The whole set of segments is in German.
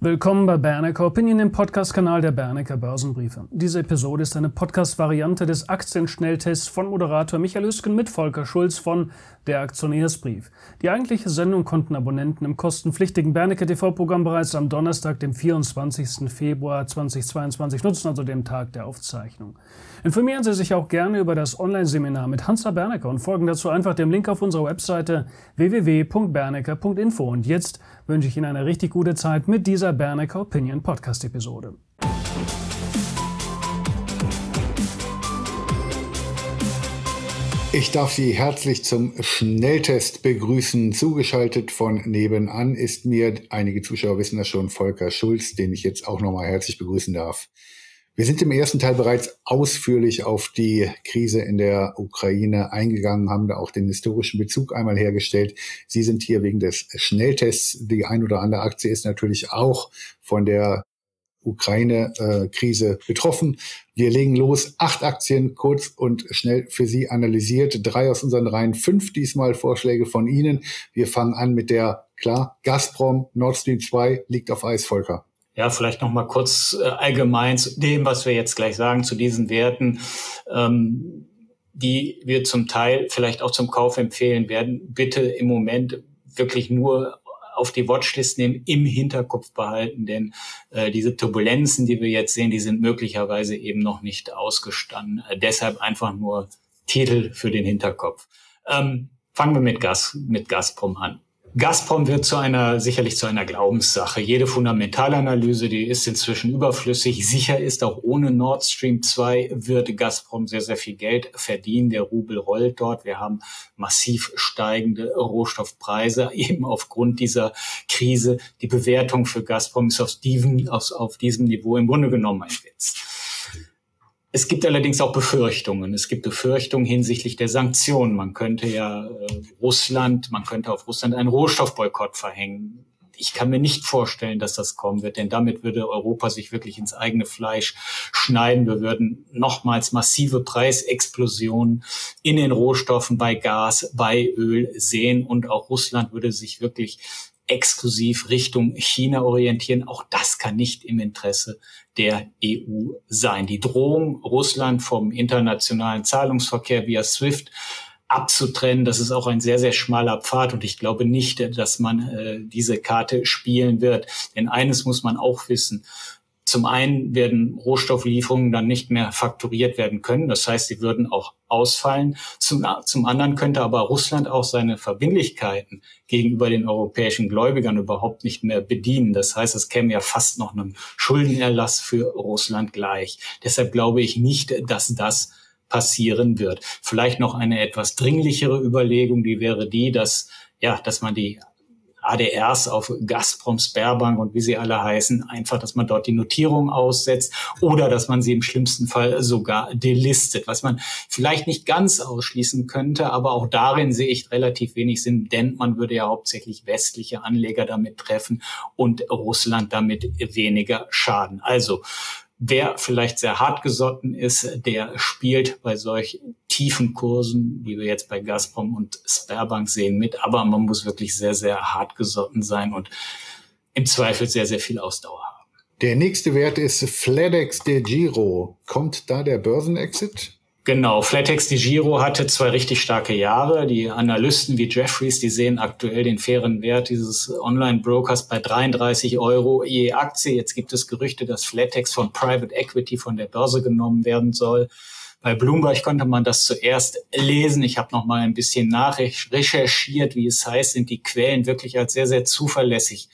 Willkommen bei Bernecker Opinion, dem Podcast-Kanal der Bernecker Börsenbriefe. Diese Episode ist eine Podcast-Variante des Aktienschnelltests von Moderator Michael Üsken mit Volker Schulz von Der Aktionärsbrief. Die eigentliche Sendung konnten Abonnenten im kostenpflichtigen Bernecker TV-Programm bereits am Donnerstag, dem 24. Februar 2022 nutzen, also dem Tag der Aufzeichnung. Informieren Sie sich auch gerne über das Online-Seminar mit Hansa Bernecker und folgen dazu einfach dem Link auf unserer Webseite www.bernecker.info. Und jetzt wünsche ich Ihnen eine richtig gute Zeit mit dieser Bernecker Opinion Podcast Episode. Ich darf Sie herzlich zum Schnelltest begrüßen. Zugeschaltet von nebenan ist mir, einige Zuschauer wissen das schon, Volker Schulz, den ich jetzt auch nochmal herzlich begrüßen darf. Wir sind im ersten Teil bereits ausführlich auf die Krise in der Ukraine eingegangen, haben da auch den historischen Bezug einmal hergestellt. Sie sind hier wegen des Schnelltests. Die ein oder andere Aktie ist natürlich auch von der Ukraine-Krise betroffen. Wir legen los. Acht Aktien, kurz und schnell für Sie analysiert. Drei aus unseren Reihen, fünf diesmal Vorschläge von Ihnen. Wir fangen an mit der, klar, Gazprom, Nord Stream 2 liegt auf Eis, Volker. Ja, vielleicht noch mal kurz äh, allgemein zu dem, was wir jetzt gleich sagen, zu diesen Werten, ähm, die wir zum Teil vielleicht auch zum Kauf empfehlen werden. Bitte im Moment wirklich nur auf die Watchlist nehmen, im Hinterkopf behalten, denn äh, diese Turbulenzen, die wir jetzt sehen, die sind möglicherweise eben noch nicht ausgestanden. Äh, deshalb einfach nur Titel für den Hinterkopf. Ähm, fangen wir mit Gas, mit Gazprom an. Gazprom wird zu einer, sicherlich zu einer Glaubenssache. Jede Fundamentalanalyse, die ist inzwischen überflüssig. Sicher ist, auch ohne Nord Stream 2 wird Gazprom sehr, sehr viel Geld verdienen. Der Rubel rollt dort. Wir haben massiv steigende Rohstoffpreise, eben aufgrund dieser Krise. Die Bewertung für Gazprom ist auf diesem, auf, auf diesem Niveau im Grunde genommen ein Witz. Es gibt allerdings auch Befürchtungen. Es gibt Befürchtungen hinsichtlich der Sanktionen. Man könnte ja äh, Russland, man könnte auf Russland einen Rohstoffboykott verhängen. Ich kann mir nicht vorstellen, dass das kommen wird, denn damit würde Europa sich wirklich ins eigene Fleisch schneiden. Wir würden nochmals massive Preisexplosionen in den Rohstoffen bei Gas, bei Öl sehen und auch Russland würde sich wirklich exklusiv Richtung China orientieren. Auch das kann nicht im Interesse der EU sein. Die Drohung, Russland vom internationalen Zahlungsverkehr via SWIFT abzutrennen, das ist auch ein sehr, sehr schmaler Pfad und ich glaube nicht, dass man äh, diese Karte spielen wird. Denn eines muss man auch wissen, zum einen werden Rohstofflieferungen dann nicht mehr fakturiert werden können. Das heißt, sie würden auch ausfallen. Zum, zum anderen könnte aber Russland auch seine Verbindlichkeiten gegenüber den europäischen Gläubigern überhaupt nicht mehr bedienen. Das heißt, es käme ja fast noch einem Schuldenerlass für Russland gleich. Deshalb glaube ich nicht, dass das passieren wird. Vielleicht noch eine etwas dringlichere Überlegung, die wäre die, dass ja, dass man die ADRs auf Gazprom, Sperrbank und wie sie alle heißen, einfach, dass man dort die Notierung aussetzt oder dass man sie im schlimmsten Fall sogar delistet, was man vielleicht nicht ganz ausschließen könnte, aber auch darin sehe ich relativ wenig Sinn, denn man würde ja hauptsächlich westliche Anleger damit treffen und Russland damit weniger schaden. Also Wer vielleicht sehr hart gesotten ist, der spielt bei solch tiefen Kursen, wie wir jetzt bei Gazprom und Sperrbank sehen, mit. Aber man muss wirklich sehr, sehr hart gesotten sein und im Zweifel sehr, sehr viel Ausdauer haben. Der nächste Wert ist FedEx de Giro. Kommt da der Börsenexit? Genau, Flatex Di Giro hatte zwei richtig starke Jahre. Die Analysten wie Jeffries, die sehen aktuell den fairen Wert dieses Online-Brokers bei 33 Euro je Aktie. Jetzt gibt es Gerüchte, dass Flatex von Private Equity von der Börse genommen werden soll. Bei Bloomberg konnte man das zuerst lesen. Ich habe noch mal ein bisschen nachrecherchiert, wie es heißt, sind die Quellen wirklich als sehr, sehr zuverlässig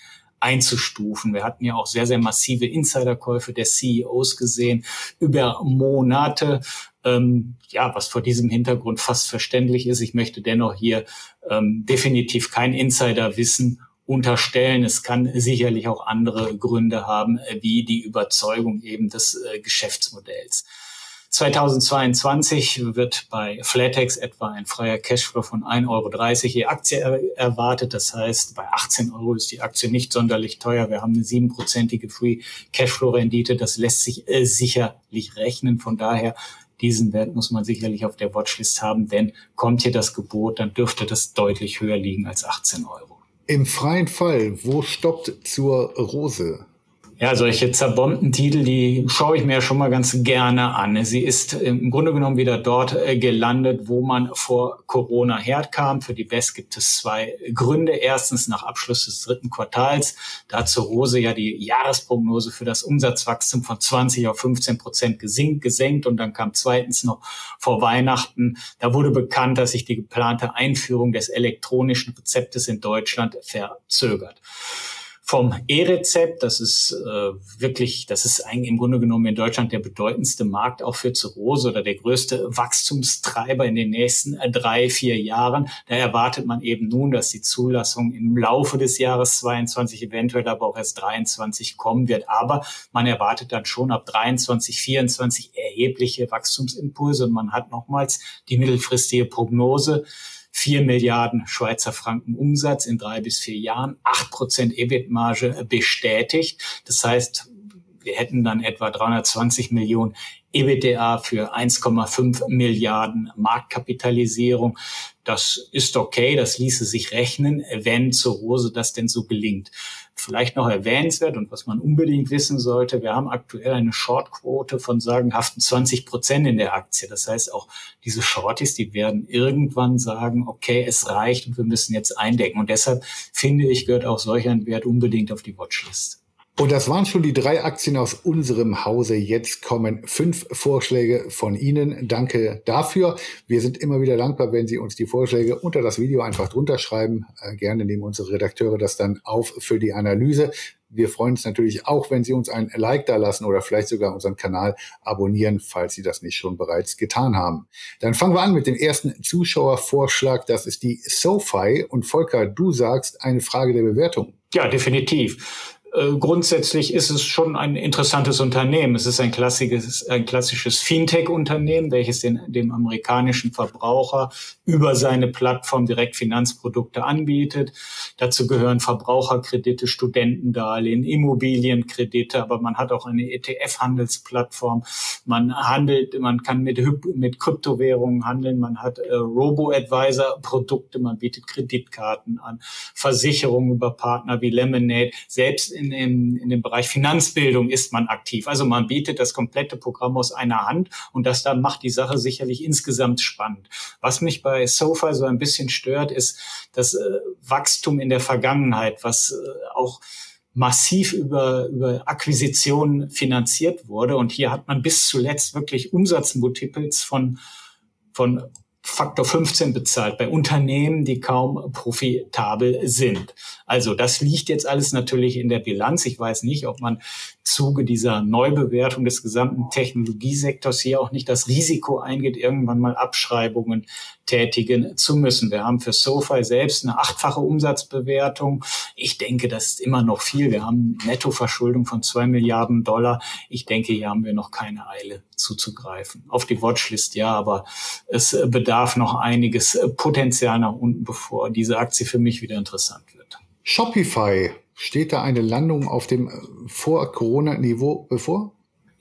einzustufen. Wir hatten ja auch sehr, sehr massive Insiderkäufe der CEOs gesehen über Monate ähm, ja, was vor diesem Hintergrund fast verständlich ist. Ich möchte dennoch hier ähm, definitiv kein Insiderwissen unterstellen. Es kann sicherlich auch andere Gründe haben, äh, wie die Überzeugung eben des äh, Geschäftsmodells. 2022 wird bei Flatex etwa ein freier Cashflow von 1,30 Euro je Aktie er erwartet. Das heißt, bei 18 Euro ist die Aktie nicht sonderlich teuer. Wir haben eine siebenprozentige Free Cashflow Rendite. Das lässt sich äh, sicherlich rechnen. Von daher diesen Wert muss man sicherlich auf der Watchlist haben, denn kommt hier das Gebot, dann dürfte das deutlich höher liegen als 18 Euro. Im freien Fall, wo stoppt zur Rose? Ja, solche zerbombten Titel, die schaue ich mir schon mal ganz gerne an. Sie ist im Grunde genommen wieder dort äh, gelandet, wo man vor Corona herkam. Für die BES gibt es zwei Gründe. Erstens nach Abschluss des dritten Quartals. Da hat zur Rose ja die Jahresprognose für das Umsatzwachstum von 20 auf 15 Prozent gesenkt. Und dann kam zweitens noch vor Weihnachten. Da wurde bekannt, dass sich die geplante Einführung des elektronischen Rezeptes in Deutschland verzögert vom E-Rezept. Das ist äh, wirklich, das ist eigentlich im Grunde genommen in Deutschland der bedeutendste Markt auch für Zirrhose oder der größte Wachstumstreiber in den nächsten äh, drei, vier Jahren. Da erwartet man eben nun, dass die Zulassung im Laufe des Jahres 22, eventuell aber auch erst 23 kommen wird. Aber man erwartet dann schon ab 23, 24 erhebliche Wachstumsimpulse und man hat nochmals die mittelfristige Prognose 4 Milliarden Schweizer Franken Umsatz in drei bis vier Jahren, 8 Prozent EBIT-Marge bestätigt. Das heißt, wir hätten dann etwa 320 Millionen EBITDA für 1,5 Milliarden Marktkapitalisierung. Das ist okay, das ließe sich rechnen, wenn zur Rose das denn so gelingt. Vielleicht noch erwähnenswert und was man unbedingt wissen sollte, wir haben aktuell eine Shortquote von sagenhaften 20 Prozent in der Aktie. Das heißt, auch diese Shorties, die werden irgendwann sagen, okay, es reicht und wir müssen jetzt eindecken. Und deshalb finde ich, gehört auch solch ein Wert unbedingt auf die Watchlist. Und das waren schon die drei Aktien aus unserem Hause. Jetzt kommen fünf Vorschläge von Ihnen. Danke dafür. Wir sind immer wieder dankbar, wenn Sie uns die Vorschläge unter das Video einfach drunter schreiben. Äh, gerne nehmen unsere Redakteure das dann auf für die Analyse. Wir freuen uns natürlich auch, wenn Sie uns ein Like da lassen oder vielleicht sogar unseren Kanal abonnieren, falls Sie das nicht schon bereits getan haben. Dann fangen wir an mit dem ersten Zuschauervorschlag. Das ist die SoFi. Und Volker, du sagst eine Frage der Bewertung. Ja, definitiv. Äh, grundsätzlich ist es schon ein interessantes Unternehmen. Es ist ein klassisches, ein klassisches Fintech-Unternehmen, welches den, dem amerikanischen Verbraucher über seine Plattform direkt Finanzprodukte anbietet. Dazu gehören Verbraucherkredite, Studentendarlehen, Immobilienkredite, aber man hat auch eine ETF-Handelsplattform. Man handelt, man kann mit, mit Kryptowährungen handeln, man hat äh, Robo-Advisor-Produkte, man bietet Kreditkarten an, Versicherungen über Partner wie Lemonade. Selbst in, in, in dem Bereich Finanzbildung ist man aktiv. Also man bietet das komplette Programm aus einer Hand und das dann macht die Sache sicherlich insgesamt spannend. Was mich bei SoFi so ein bisschen stört, ist das äh, Wachstum in der Vergangenheit, was äh, auch massiv über, über Akquisitionen finanziert wurde. Und hier hat man bis zuletzt wirklich Umsatzmultiples von, von Faktor 15 bezahlt bei Unternehmen, die kaum profitabel sind. Also das liegt jetzt alles natürlich in der Bilanz. Ich weiß nicht, ob man Zuge dieser Neubewertung des gesamten Technologiesektors hier auch nicht das Risiko eingeht, irgendwann mal Abschreibungen tätigen zu müssen. Wir haben für SoFi selbst eine achtfache Umsatzbewertung. Ich denke, das ist immer noch viel. Wir haben Nettoverschuldung von zwei Milliarden Dollar. Ich denke, hier haben wir noch keine Eile zuzugreifen. Auf die Watchlist ja, aber es bedarf noch einiges Potenzial nach unten, bevor diese Aktie für mich wieder interessant wird. Shopify Steht da eine Landung auf dem äh, Vor-Corona-Niveau bevor?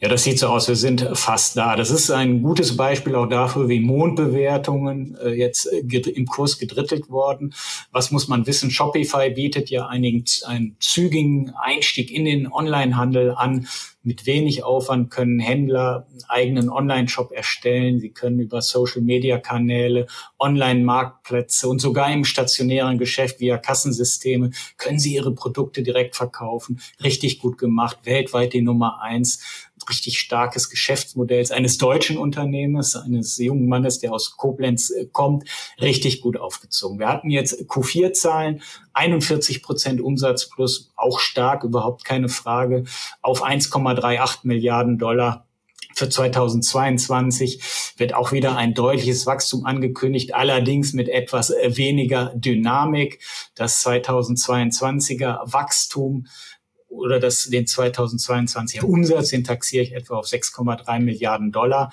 Ja, das sieht so aus, wir sind fast da. Das ist ein gutes Beispiel auch dafür, wie Mondbewertungen äh, jetzt äh, im Kurs gedrittelt worden. Was muss man wissen? Shopify bietet ja einigen, einen zügigen Einstieg in den Onlinehandel an mit wenig Aufwand können Händler einen eigenen Online-Shop erstellen. Sie können über Social-Media-Kanäle, Online-Marktplätze und sogar im stationären Geschäft via Kassensysteme können sie ihre Produkte direkt verkaufen. Richtig gut gemacht, weltweit die Nummer eins richtig starkes Geschäftsmodells eines deutschen Unternehmens, eines jungen Mannes, der aus Koblenz äh, kommt, richtig gut aufgezogen. Wir hatten jetzt Q4-Zahlen, 41 Prozent Umsatz plus, auch stark, überhaupt keine Frage, auf 1,38 Milliarden Dollar. Für 2022 wird auch wieder ein deutliches Wachstum angekündigt, allerdings mit etwas äh, weniger Dynamik. Das 2022er Wachstum oder das, den 2022er Umsatz, den taxiere ich etwa auf 6,3 Milliarden Dollar.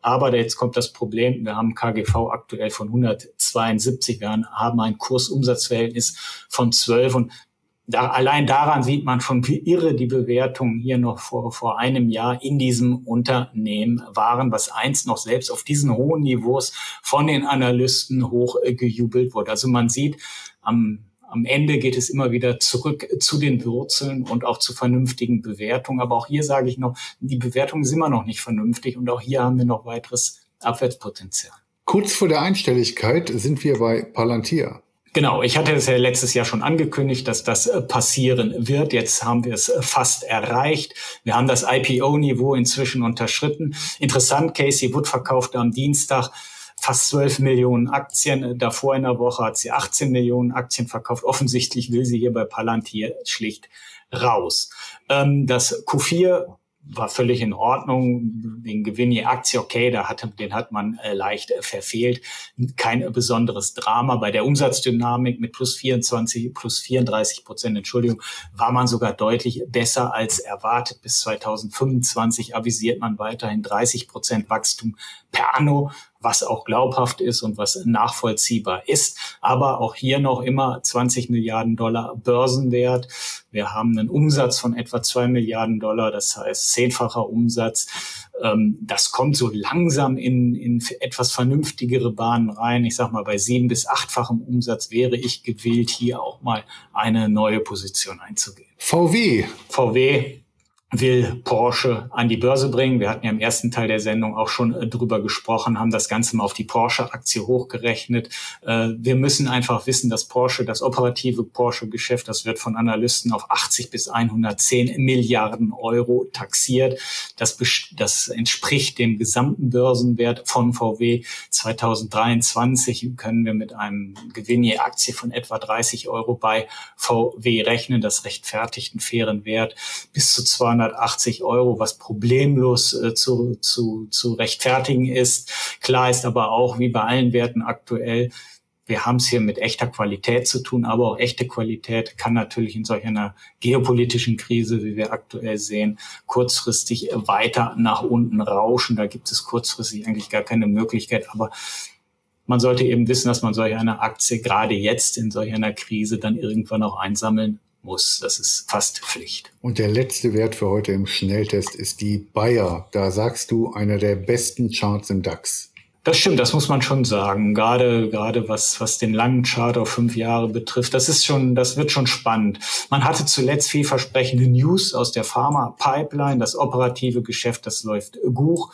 Aber jetzt kommt das Problem, wir haben KGV aktuell von 172, wir haben ein Kursumsatzverhältnis von 12 und da, allein daran sieht man schon, wie irre die Bewertungen hier noch vor, vor einem Jahr in diesem Unternehmen waren, was einst noch selbst auf diesen hohen Niveaus von den Analysten hoch äh, wurde. Also man sieht, am am Ende geht es immer wieder zurück zu den Wurzeln und auch zu vernünftigen Bewertungen. Aber auch hier sage ich noch, die Bewertungen sind immer noch nicht vernünftig und auch hier haben wir noch weiteres Abwärtspotenzial. Kurz vor der Einstelligkeit sind wir bei Palantir. Genau, ich hatte es ja letztes Jahr schon angekündigt, dass das äh, passieren wird. Jetzt haben wir es äh, fast erreicht. Wir haben das IPO-Niveau inzwischen unterschritten. Interessant, Casey Wood verkaufte am Dienstag fast 12 Millionen Aktien. Davor in der Woche hat sie 18 Millionen Aktien verkauft. Offensichtlich will sie hier bei Palantir schlicht raus. Ähm, das Q4 war völlig in Ordnung. Den Gewinn je Aktie, okay, da hatte, den hat man äh, leicht äh, verfehlt. Kein besonderes Drama. Bei der Umsatzdynamik mit plus 24, plus 34 Prozent, Entschuldigung, war man sogar deutlich besser als erwartet. Bis 2025 avisiert man weiterhin 30 Prozent Wachstum per anno was auch glaubhaft ist und was nachvollziehbar ist. Aber auch hier noch immer 20 Milliarden Dollar Börsenwert. Wir haben einen Umsatz von etwa zwei Milliarden Dollar, das heißt zehnfacher Umsatz. Ähm, das kommt so langsam in, in etwas vernünftigere Bahnen rein. Ich sag mal, bei sieben bis achtfachem Umsatz wäre ich gewillt, hier auch mal eine neue Position einzugehen. VW. VW will Porsche an die Börse bringen. Wir hatten ja im ersten Teil der Sendung auch schon äh, drüber gesprochen, haben das Ganze mal auf die Porsche-Aktie hochgerechnet. Äh, wir müssen einfach wissen, dass Porsche, das operative Porsche-Geschäft, das wird von Analysten auf 80 bis 110 Milliarden Euro taxiert. Das, das entspricht dem gesamten Börsenwert von VW 2023. Können wir mit einem Gewinn je Aktie von etwa 30 Euro bei VW rechnen. Das rechtfertigt einen fairen Wert bis zu 200 280 Euro, was problemlos äh, zu, zu, zu rechtfertigen ist. Klar ist aber auch, wie bei allen Werten aktuell, wir haben es hier mit echter Qualität zu tun, aber auch echte Qualität kann natürlich in solch einer geopolitischen Krise, wie wir aktuell sehen, kurzfristig weiter nach unten rauschen. Da gibt es kurzfristig eigentlich gar keine Möglichkeit, aber man sollte eben wissen, dass man solch eine Aktie gerade jetzt in solch einer Krise dann irgendwann auch einsammeln muss. Das ist fast Pflicht. Und der letzte Wert für heute im Schnelltest ist die Bayer. Da sagst du, einer der besten Charts im DAX. Das stimmt, das muss man schon sagen. Gerade, gerade was, was den langen Chart auf fünf Jahre betrifft, das ist schon, das wird schon spannend. Man hatte zuletzt vielversprechende News aus der Pharma-Pipeline. Das operative Geschäft, das läuft gut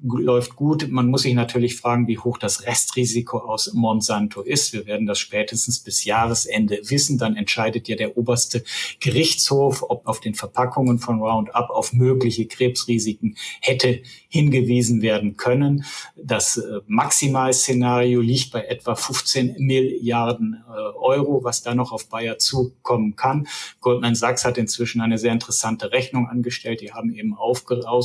läuft gut. Man muss sich natürlich fragen, wie hoch das Restrisiko aus Monsanto ist. Wir werden das spätestens bis Jahresende wissen. Dann entscheidet ja der oberste Gerichtshof, ob auf den Verpackungen von Roundup auf mögliche Krebsrisiken hätte hingewiesen werden können. Das äh, Maximalszenario liegt bei etwa 15 Milliarden äh, Euro, was da noch auf Bayer zukommen kann. Goldman Sachs hat inzwischen eine sehr interessante Rechnung angestellt. Die haben eben aus,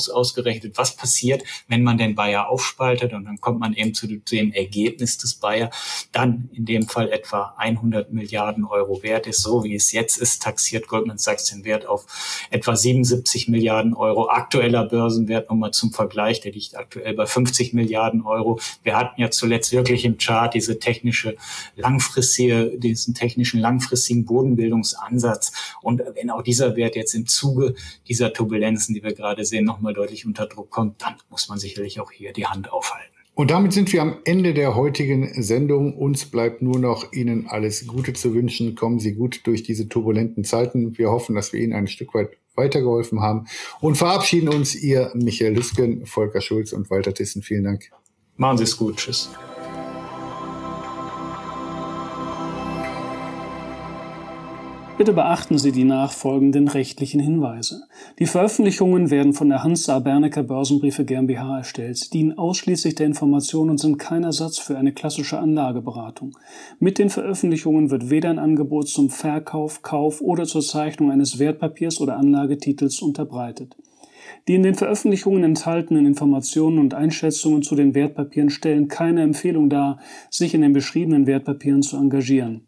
ausgerechnet, was passiert, wenn wenn man den Bayer aufspaltet und dann kommt man eben zu dem Ergebnis des Bayer, dann in dem Fall etwa 100 Milliarden Euro wert ist, so wie es jetzt ist, taxiert Goldman Sachs den Wert auf etwa 77 Milliarden Euro. Aktueller Börsenwert nochmal zum Vergleich, der liegt aktuell bei 50 Milliarden Euro. Wir hatten ja zuletzt wirklich im Chart diese technische langfristige, diesen technischen langfristigen Bodenbildungsansatz. Und wenn auch dieser Wert jetzt im Zuge dieser Turbulenzen, die wir gerade sehen, nochmal deutlich unter Druck kommt, dann muss man sich sicherlich auch hier die Hand aufhalten. Und damit sind wir am Ende der heutigen Sendung. Uns bleibt nur noch Ihnen alles Gute zu wünschen. Kommen Sie gut durch diese turbulenten Zeiten. Wir hoffen, dass wir Ihnen ein Stück weit weitergeholfen haben und verabschieden uns. Ihr Michael Lüsken, Volker Schulz und Walter Tissen. Vielen Dank. Machen Sie es gut. Tschüss. Bitte beachten Sie die nachfolgenden rechtlichen Hinweise. Die Veröffentlichungen werden von der Hansa Bernecker Börsenbriefe GmbH erstellt, dienen ausschließlich der Information und sind kein Ersatz für eine klassische Anlageberatung. Mit den Veröffentlichungen wird weder ein Angebot zum Verkauf, Kauf oder zur Zeichnung eines Wertpapiers oder Anlagetitels unterbreitet. Die in den Veröffentlichungen enthaltenen Informationen und Einschätzungen zu den Wertpapieren stellen keine Empfehlung dar, sich in den beschriebenen Wertpapieren zu engagieren.